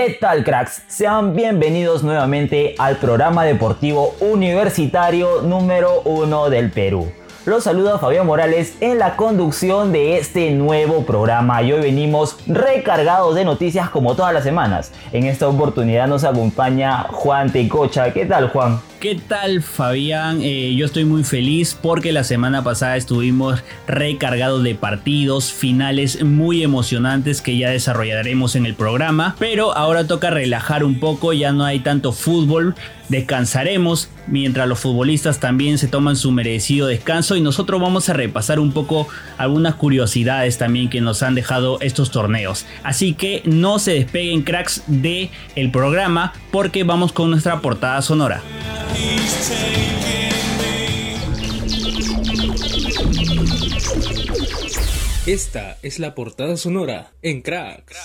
¿Qué tal cracks? Sean bienvenidos nuevamente al programa deportivo universitario número uno del Perú. Los saluda Fabián Morales en la conducción de este nuevo programa y hoy venimos recargados de noticias como todas las semanas. En esta oportunidad nos acompaña Juan Tecocha. ¿Qué tal Juan? ¿Qué tal Fabián? Eh, yo estoy muy feliz porque la semana pasada estuvimos recargados de partidos, finales muy emocionantes que ya desarrollaremos en el programa. Pero ahora toca relajar un poco, ya no hay tanto fútbol, descansaremos mientras los futbolistas también se toman su merecido descanso y nosotros vamos a repasar un poco algunas curiosidades también que nos han dejado estos torneos. Así que no se despeguen cracks de programa porque vamos con nuestra portada sonora. Esta es la portada sonora en Cracks.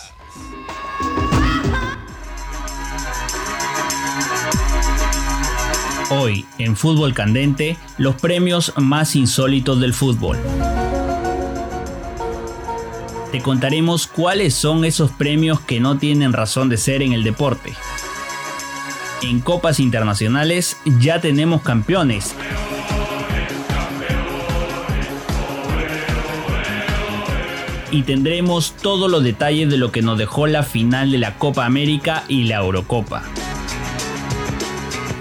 Hoy, en Fútbol Candente, los premios más insólitos del fútbol. Te contaremos cuáles son esos premios que no tienen razón de ser en el deporte. En copas internacionales ya tenemos campeones. Y tendremos todos los detalles de lo que nos dejó la final de la Copa América y la Eurocopa.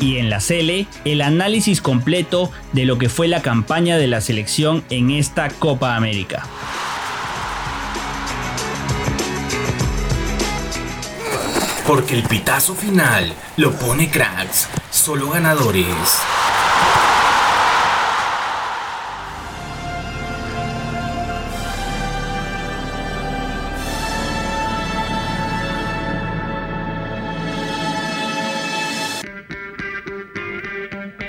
Y en la Cele, el análisis completo de lo que fue la campaña de la selección en esta Copa América. Porque el pitazo final lo pone cracks, solo ganadores.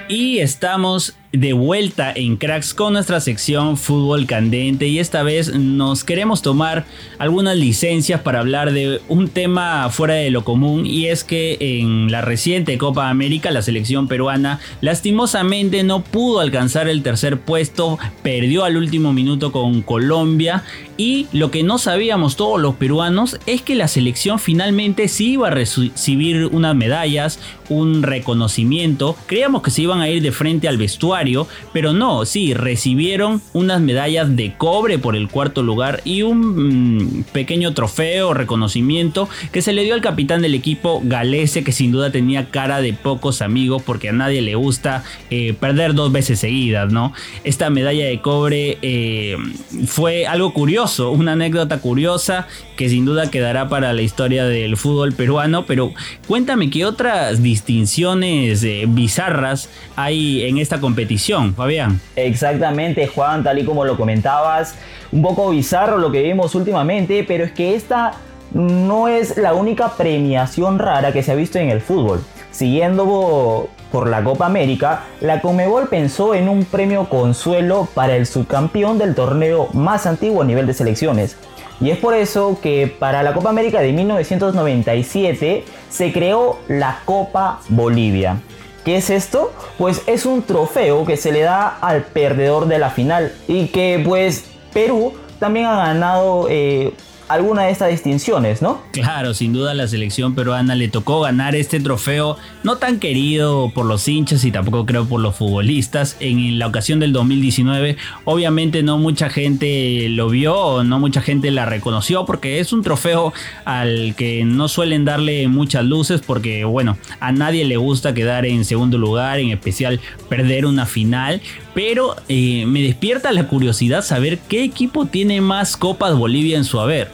Y estamos de vuelta en Cracks con nuestra sección Fútbol Candente. Y esta vez nos queremos tomar algunas licencias para hablar de un tema fuera de lo común y es que en la reciente Copa América la selección peruana lastimosamente no pudo alcanzar el tercer puesto, perdió al último minuto con Colombia y lo que no sabíamos todos los peruanos es que la selección finalmente sí iba a recibir unas medallas, un reconocimiento, creíamos que se iban a ir de frente al vestuario pero no, sí, recibieron unas medallas de cobre por el cuarto lugar y un mm, pequeño trofeo, reconocimiento que se le dio al capitán del equipo Galese, que sin duda tenía cara de pocos amigos porque a nadie le gusta eh, perder dos veces seguidas, ¿no? Esta medalla de cobre eh, fue algo curioso, una anécdota curiosa que sin duda quedará para la historia del fútbol peruano, pero cuéntame qué otras distinciones eh, bizarras hay en esta competición Fabián. Exactamente, Juan, tal y como lo comentabas. Un poco bizarro lo que vimos últimamente, pero es que esta no es la única premiación rara que se ha visto en el fútbol. Siguiendo por la Copa América, la Comebol pensó en un premio consuelo para el subcampeón del torneo más antiguo a nivel de selecciones. Y es por eso que para la Copa América de 1997 se creó la Copa Bolivia. ¿Qué es esto? Pues es un trofeo que se le da al perdedor de la final y que pues Perú también ha ganado eh, alguna de estas distinciones, ¿no? Claro, sin duda la selección peruana le tocó ganar este trofeo, no tan querido por los hinchas y tampoco creo por los futbolistas. En la ocasión del 2019, obviamente no mucha gente lo vio, no mucha gente la reconoció porque es un trofeo al que no suelen darle muchas luces porque, bueno, a nadie le gusta quedar en segundo lugar, en especial perder una final, pero eh, me despierta la curiosidad saber qué equipo tiene más Copas Bolivia en su haber.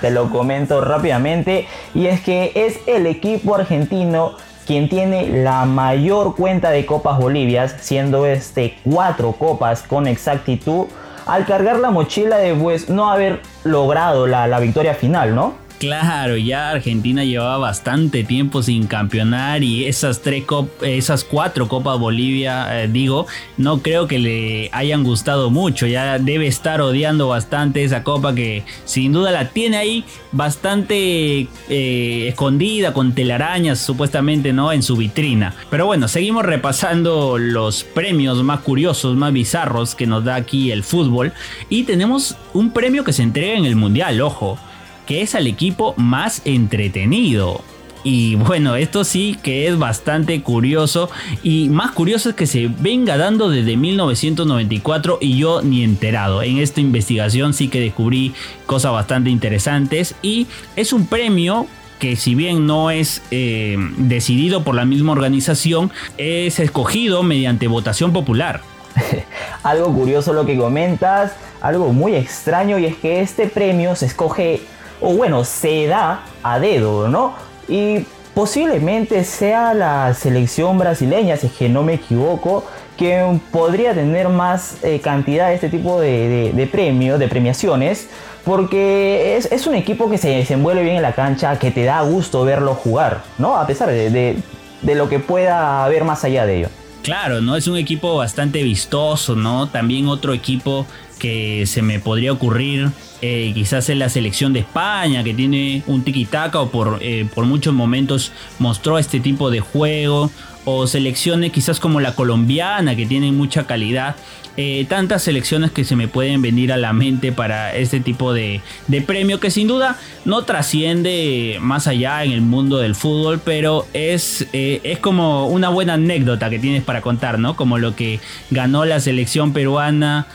te lo comento rápidamente y es que es el equipo argentino quien tiene la mayor cuenta de Copas Bolivias, siendo este cuatro copas con exactitud, al cargar la mochila de pues no haber logrado la, la victoria final, ¿no? Claro, ya Argentina llevaba bastante tiempo sin campeonar y esas tres esas cuatro Copas Bolivia, eh, digo, no creo que le hayan gustado mucho. Ya debe estar odiando bastante esa copa que sin duda la tiene ahí bastante eh, escondida con telarañas supuestamente, ¿no? En su vitrina. Pero bueno, seguimos repasando los premios más curiosos, más bizarros que nos da aquí el fútbol y tenemos un premio que se entrega en el Mundial, ojo que es al equipo más entretenido. Y bueno, esto sí que es bastante curioso. Y más curioso es que se venga dando desde 1994 y yo ni enterado. En esta investigación sí que descubrí cosas bastante interesantes. Y es un premio que si bien no es eh, decidido por la misma organización, es escogido mediante votación popular. algo curioso lo que comentas, algo muy extraño y es que este premio se escoge o bueno, se da a dedo, ¿no? Y posiblemente sea la selección brasileña, si es que no me equivoco, que podría tener más eh, cantidad de este tipo de, premios, de premiaciones, porque es, un equipo que se desenvuelve bien en la cancha, que te da gusto verlo jugar, ¿no? A pesar de, de lo que pueda haber más allá de ello. Claro, ¿no? Es un equipo bastante vistoso, ¿no? También otro equipo que se me podría ocurrir eh, quizás en la selección de España que tiene un tiki-taka o por, eh, por muchos momentos mostró este tipo de juego o selecciones quizás como la colombiana que tienen mucha calidad eh, tantas selecciones que se me pueden venir a la mente para este tipo de, de, premio que sin duda no trasciende más allá en el mundo del fútbol, pero es, es como una buena anécdota que tienes para contar, ¿no? Como lo que ganó la selección peruana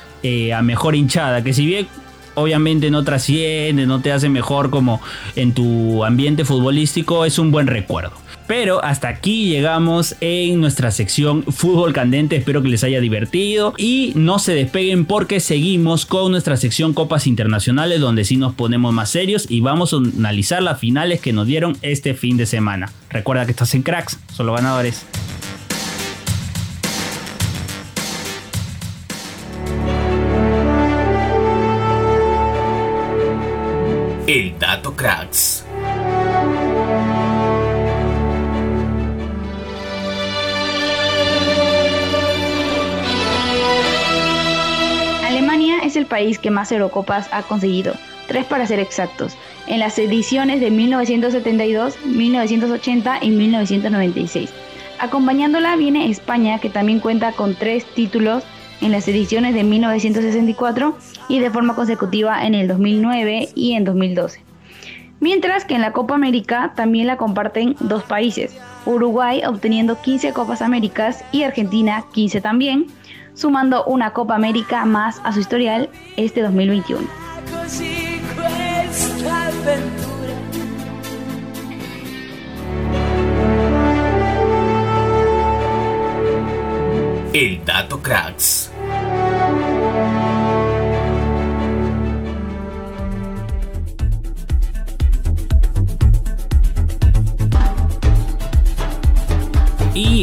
a mejor hinchada, que si bien obviamente no trasciende, no te hace mejor como en tu ambiente futbolístico, es un buen recuerdo. Pero hasta aquí llegamos en nuestra sección Fútbol Candente. Espero que les haya divertido y no se despeguen porque seguimos con nuestra sección Copas Internacionales donde sí nos ponemos más serios y vamos a analizar las finales que nos dieron este fin de semana. Recuerda que estás en Cracks, solo ganadores. El dato cracks. País que más Eurocopas ha conseguido, tres para ser exactos, en las ediciones de 1972, 1980 y 1996. Acompañándola viene España, que también cuenta con tres títulos en las ediciones de 1964 y de forma consecutiva en el 2009 y en 2012. Mientras que en la Copa América también la comparten dos países, Uruguay obteniendo 15 Copas Américas y Argentina 15 también, sumando una Copa América más a su historial este 2021. El dato cracks.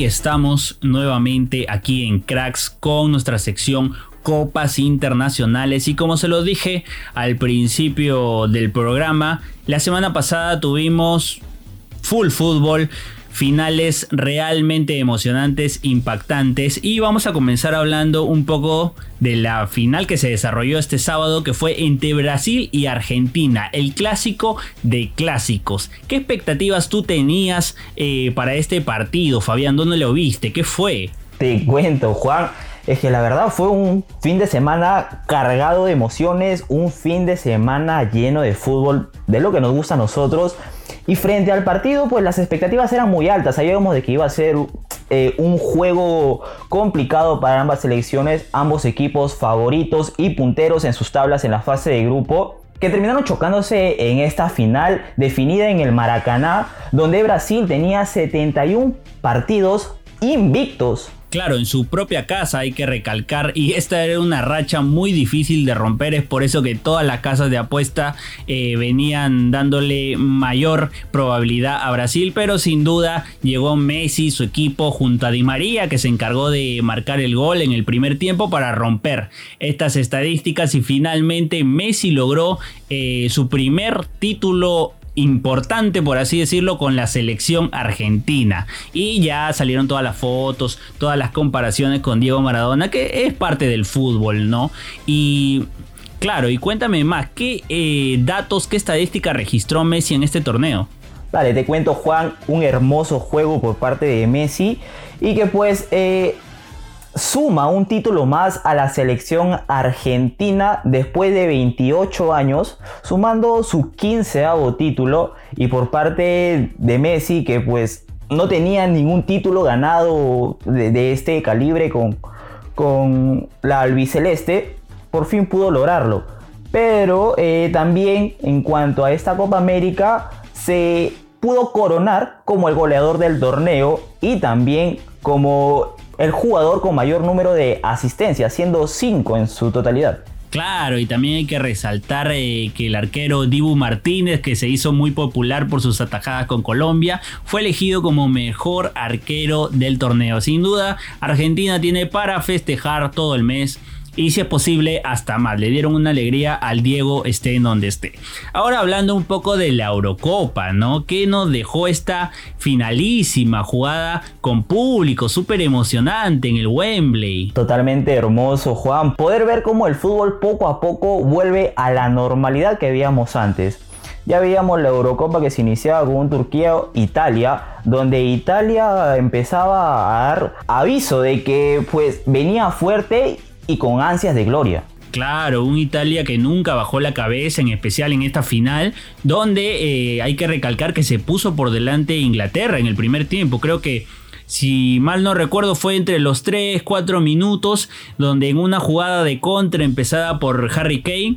Estamos nuevamente aquí en Cracks con nuestra sección Copas Internacionales. Y como se lo dije al principio del programa, la semana pasada tuvimos full fútbol, finales realmente emocionantes, impactantes. Y vamos a comenzar hablando un poco de la final que se desarrolló este sábado, que fue entre Brasil y Argentina, el clásico de clásicos. ¿Qué expectativas tú tenías eh, para este partido, Fabián? ¿Dónde lo viste? ¿Qué fue? Te cuento, Juan. Es que la verdad fue un fin de semana cargado de emociones, un fin de semana lleno de fútbol, de lo que nos gusta a nosotros. Y frente al partido, pues las expectativas eran muy altas. Sabíamos de que iba a ser eh, un juego complicado para ambas selecciones, ambos equipos favoritos y punteros en sus tablas en la fase de grupo que terminaron chocándose en esta final definida en el Maracaná, donde Brasil tenía 71 partidos invictos Claro, en su propia casa hay que recalcar y esta era una racha muy difícil de romper, es por eso que todas las casas de apuesta eh, venían dándole mayor probabilidad a Brasil, pero sin duda llegó Messi, su equipo junto a Di María que se encargó de marcar el gol en el primer tiempo para romper estas estadísticas y finalmente Messi logró eh, su primer título importante, por así decirlo, con la selección argentina. Y ya salieron todas las fotos, todas las comparaciones con Diego Maradona, que es parte del fútbol, ¿no? Y claro, y cuéntame más, ¿qué eh, datos, qué estadística registró Messi en este torneo? Vale, te cuento Juan, un hermoso juego por parte de Messi y que pues eh, suma un título más a la selección argentina después de 28 años, sumando su 15 título y por parte de Messi que pues no tenía ningún título ganado de, este calibre con, con la albiceleste, por fin pudo lograrlo. Pero eh, también en cuanto a esta Copa América se pudo coronar como el goleador del torneo y también como el jugador con mayor número de asistencias, siendo 5 en su totalidad. Claro, y también hay que resaltar eh, que el arquero Dibu Martínez, que se hizo muy popular por sus atajadas con Colombia, fue elegido como mejor arquero del torneo. Sin duda, Argentina tiene para festejar todo el mes y si es posible hasta más. Le dieron una alegría al Diego esté en donde esté. Ahora hablando un poco de la Eurocopa, ¿no? Que nos dejó esta finalísima jugada con público, súper emocionante en el Wembley. Totalmente hermoso, Juan. Poder ver cómo el fútbol poco a poco vuelve a la normalidad que veíamos antes. Ya veíamos la Eurocopa que se iniciaba con Turquía-Italia, donde Italia empezaba a dar aviso de que pues venía fuerte y con ansias de gloria. Claro, un Italia que nunca bajó la cabeza, en especial en esta final, donde eh, hay que recalcar que se puso por delante Inglaterra en el primer tiempo. Creo que si mal no recuerdo, fue entre los 3, 4 minutos, donde en una jugada de contra empezada por Harry Kane,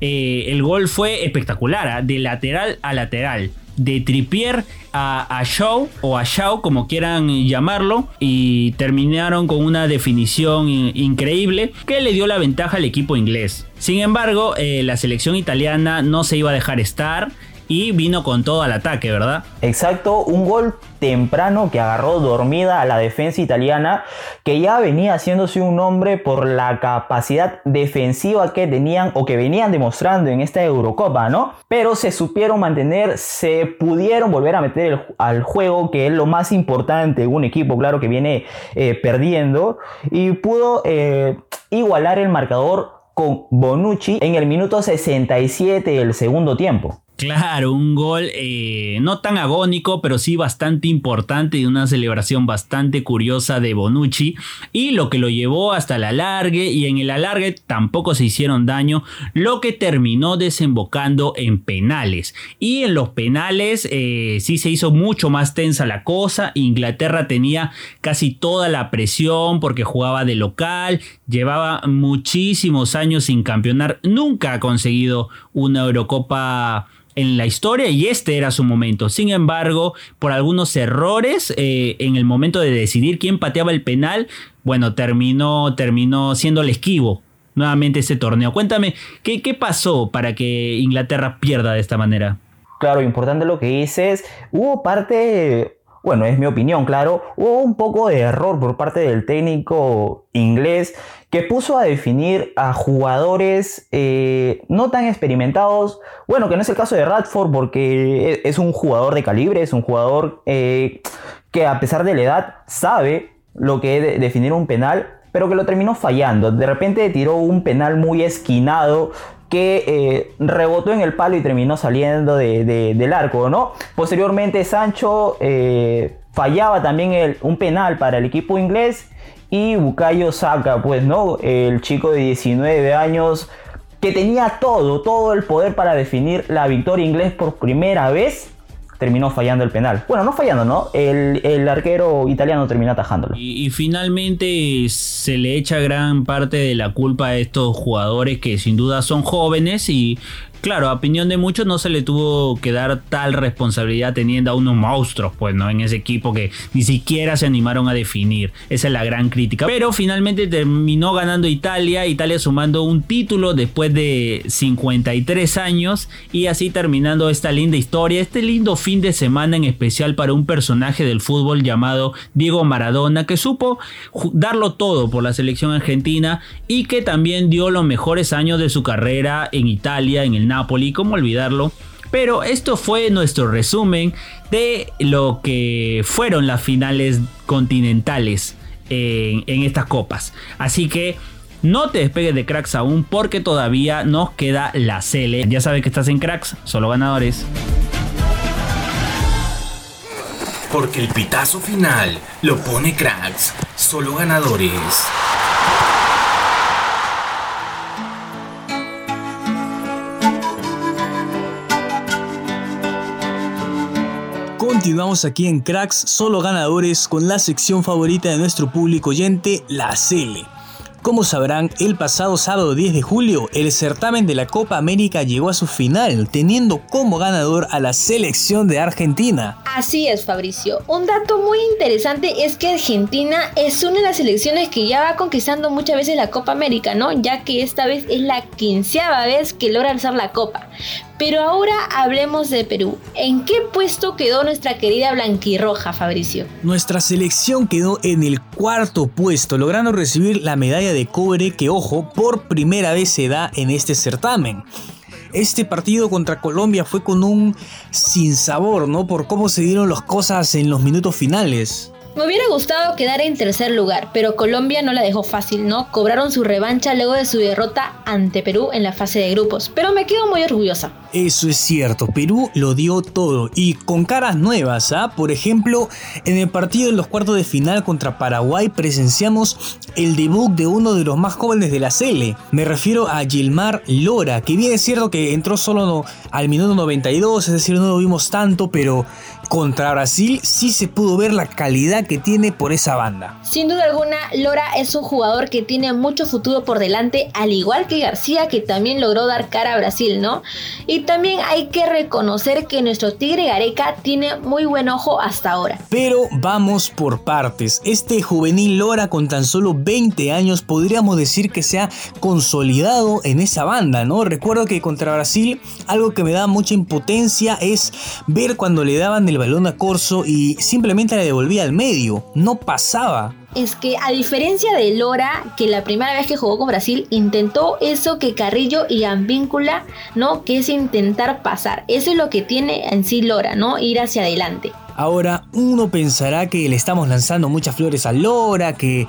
eh, el gol fue espectacular, ¿ah? de lateral a lateral de Trippier a, a Shaw o a Shaw como quieran llamarlo y terminaron con una definición increíble que le dio la ventaja al equipo inglés. Sin embargo, eh, la selección italiana no se iba a dejar estar y vino con todo al ataque, ¿verdad? Exacto, un gol temprano que agarró dormida a la defensa italiana, que ya venía haciéndose un nombre por la capacidad defensiva que tenían o que venían demostrando en esta Eurocopa, ¿no? Pero se supieron mantener, se pudieron volver a meter al juego, que es lo más importante un equipo, claro, que viene eh, perdiendo, y pudo eh, igualar el marcador con Bonucci en el minuto 67 del segundo tiempo. Claro, un gol eh, no tan agónico, pero sí bastante importante y una celebración bastante curiosa de Bonucci. Y lo que lo llevó hasta el alargue y en el alargue tampoco se hicieron daño, lo que terminó desembocando en penales. Y en los penales eh, sí se hizo mucho más tensa la cosa. Inglaterra tenía casi toda la presión porque jugaba de local, llevaba muchísimos años sin campeonar, nunca ha conseguido una Eurocopa en la historia y este era su momento. Sin embargo, por algunos errores eh, en el momento de decidir quién pateaba el penal, bueno, terminó, terminó siendo el esquivo nuevamente ese torneo. Cuéntame, ¿qué, ¿qué pasó para que Inglaterra pierda de esta manera? Claro, importante lo que dices. Hubo parte bueno, es mi opinión, claro, hubo un poco de error por parte del técnico inglés que puso a definir a jugadores eh, no tan experimentados, bueno, que no es el caso de Radford porque e-, es un jugador de calibre, es un jugador eh, que a pesar de la edad sabe lo que es definir un penal, pero que lo terminó fallando. De repente tiró un penal muy esquinado, que eh, rebotó en el palo y terminó saliendo del arco, ¿no? Posteriormente Sancho eh, fallaba también un penal para el equipo inglés y Bukayo Saka, pues, ¿no? El chico de 19 años que tenía todo, todo el poder para definir la victoria inglés por primera vez terminó fallando el penal. Bueno, no fallando, ¿no? El, arquero italiano terminó atajándolo. Y, y, finalmente se le echa gran parte de la culpa a estos jugadores que sin duda son jóvenes y claro, a opinión de muchos no se le tuvo que dar tal responsabilidad teniendo a unos monstruos, pues, ¿no? En ese equipo que ni siquiera se animaron a definir. Esa es la gran crítica. Pero finalmente terminó ganando Italia, Italia sumando un título después de 53 años y así terminando esta linda historia, este lindo fin de semana en especial para un personaje del fútbol llamado Diego Maradona que supo darlo todo por la selección argentina y que también dio los mejores años de su carrera en Italia, en el Napoli, ¿cómo olvidarlo? Pero esto fue nuestro resumen de lo que fueron las finales continentales en, en estas copas. Así que no te despegues de cracks aún porque todavía nos queda la Cele. Ya sabes que estás en cracks, solo ganadores. Porque el pitazo final lo pone cracks, solo ganadores. Continuamos aquí en Cracks, solo ganadores, con la sección favorita de nuestro público oyente, la Cele. Como sabrán, el pasado sábado 10 de julio, el certamen de la Copa América llegó a su final, teniendo como ganador a la selección de Argentina. Así es, Fabricio. Un dato muy interesante es que Argentina es una de las selecciones que ya va conquistando muchas veces la Copa América, ¿no? Ya que esta vez es la quinceava vez que logra alzar la Copa. Pero ahora hablemos de Perú. ¿En qué puesto quedó nuestra querida blanquirroja, Fabricio? Nuestra selección quedó en el cuarto puesto, logrando recibir la medalla de cobre que, ojo, por primera vez se da en este certamen. Este partido contra Colombia fue con un sinsabor, ¿no? Por cómo se dieron las cosas en los minutos finales. Me hubiera gustado quedar en tercer lugar, pero Colombia no la dejó fácil, ¿no? Cobraron su revancha luego de su derrota ante Perú en la fase de grupos, pero me quedo muy orgullosa. Eso es cierto, Perú lo dio todo y con caras nuevas, ¿ah? Por ejemplo, en el partido de los cuartos de final contra Paraguay presenciamos el debut de uno de los más jóvenes de la Cele. Me refiero a Gilmar Lora, que bien es cierto que entró solo al minuto 92, es decir, no lo vimos tanto, pero contra Brasil sí se pudo ver la calidad que tiene por esa banda. Sin duda alguna, Lora es un jugador que tiene mucho futuro por delante, al igual que García, que también logró dar cara a Brasil, ¿no? Y también hay que reconocer que nuestro Tigre Gareca tiene muy buen ojo hasta ahora. Pero vamos por partes. Este juvenil Lora con tan solo 20 años podríamos decir que se ha consolidado en esa banda, ¿no? Recuerdo que contra Brasil algo que me da mucha impotencia es ver cuando le daban el balón a Corso y simplemente le devolvía al medio, no pasaba. Es que a diferencia de Lora, que la primera vez que jugó con Brasil intentó eso que Carrillo y Ambíncula, ¿no? Que es intentar pasar. Eso es lo que tiene en sí Lora, ¿no? Ir hacia adelante. Ahora uno pensará que le estamos lanzando muchas flores a Lora, que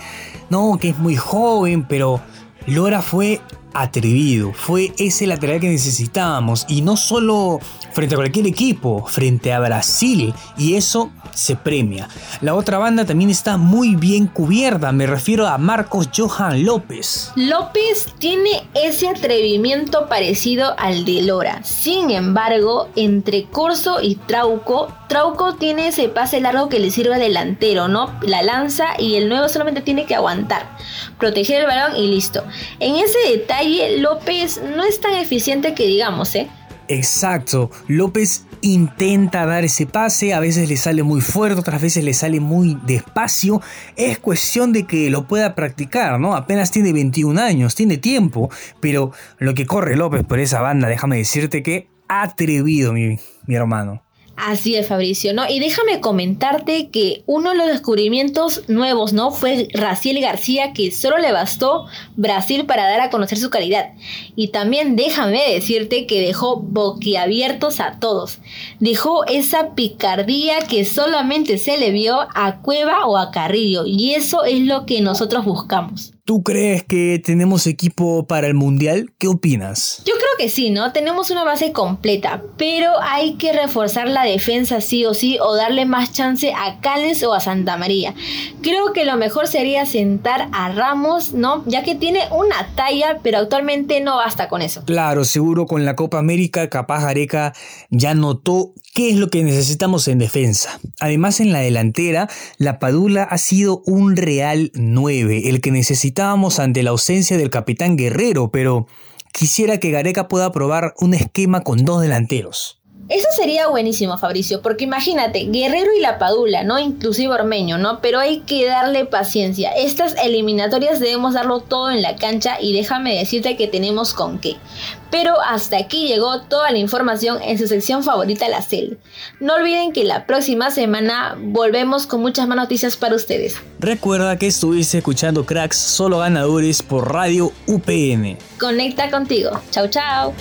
no, que es muy joven, pero Lora fue atrevido, fue ese lateral que necesitábamos y no solo frente a cualquier equipo, frente a Brasil y eso se premia. La otra banda también está muy bien cubierta, me refiero a Marcos Johan López. López tiene ese atrevimiento parecido al de Lora. Sin embargo, entre Corso y Trauco, Trauco tiene ese pase largo que le sirve al delantero, ¿no? La lanza y el nuevo solamente tiene que aguantar, proteger el balón y listo. En ese detalle, López no es tan eficiente que digamos, ¿eh? Exacto, López intenta dar ese pase, a veces le sale muy fuerte, otras veces le sale muy despacio. Es cuestión de que lo pueda practicar, ¿no? Apenas tiene 21 años, tiene tiempo, pero lo que corre López por esa banda, déjame decirte que atrevido, mi, mi hermano. Así es, Fabricio, ¿no? Y déjame comentarte que uno de los descubrimientos nuevos, ¿no? Fue Raciel García, que solo le bastó Brasil para dar a conocer su calidad. Y también déjame decirte que dejó boquiabiertos a todos. Dejó esa picardía que solamente se le vio a Cueva o a Carrillo. Y eso es lo que nosotros buscamos. ¿Tú crees que tenemos equipo para el Mundial? ¿Qué opinas? Yo que sí, ¿no? Tenemos una base completa, pero hay que reforzar la defensa sí o sí o darle más chance a Cales o a Santa María. Creo que lo mejor sería sentar a Ramos, ¿no? Ya que tiene una talla, pero actualmente no basta con eso. Claro, seguro con la Copa América, capaz Areca ya notó qué es lo que necesitamos en defensa. Además, en la delantera, la Padula ha sido un real 9, el que necesitamos ante la ausencia del capitán Guerrero, pero quisiera que Gareca pueda probar un esquema con dos delanteros. Eso sería buenísimo, Fabricio, porque imagínate, Guerrero y la Padula, ¿no? Inclusive Ormeño, ¿no? Pero hay que darle paciencia. Estas eliminatorias debemos darlo todo en la cancha y déjame decirte que tenemos con qué. Pero hasta aquí llegó toda la información en su sección favorita, la CEL. No olviden que la próxima semana volvemos con muchas más noticias para ustedes. Recuerda que estuviste escuchando Cracks Solo Ganadores por Radio UPN. Conecta contigo. Chau, chau.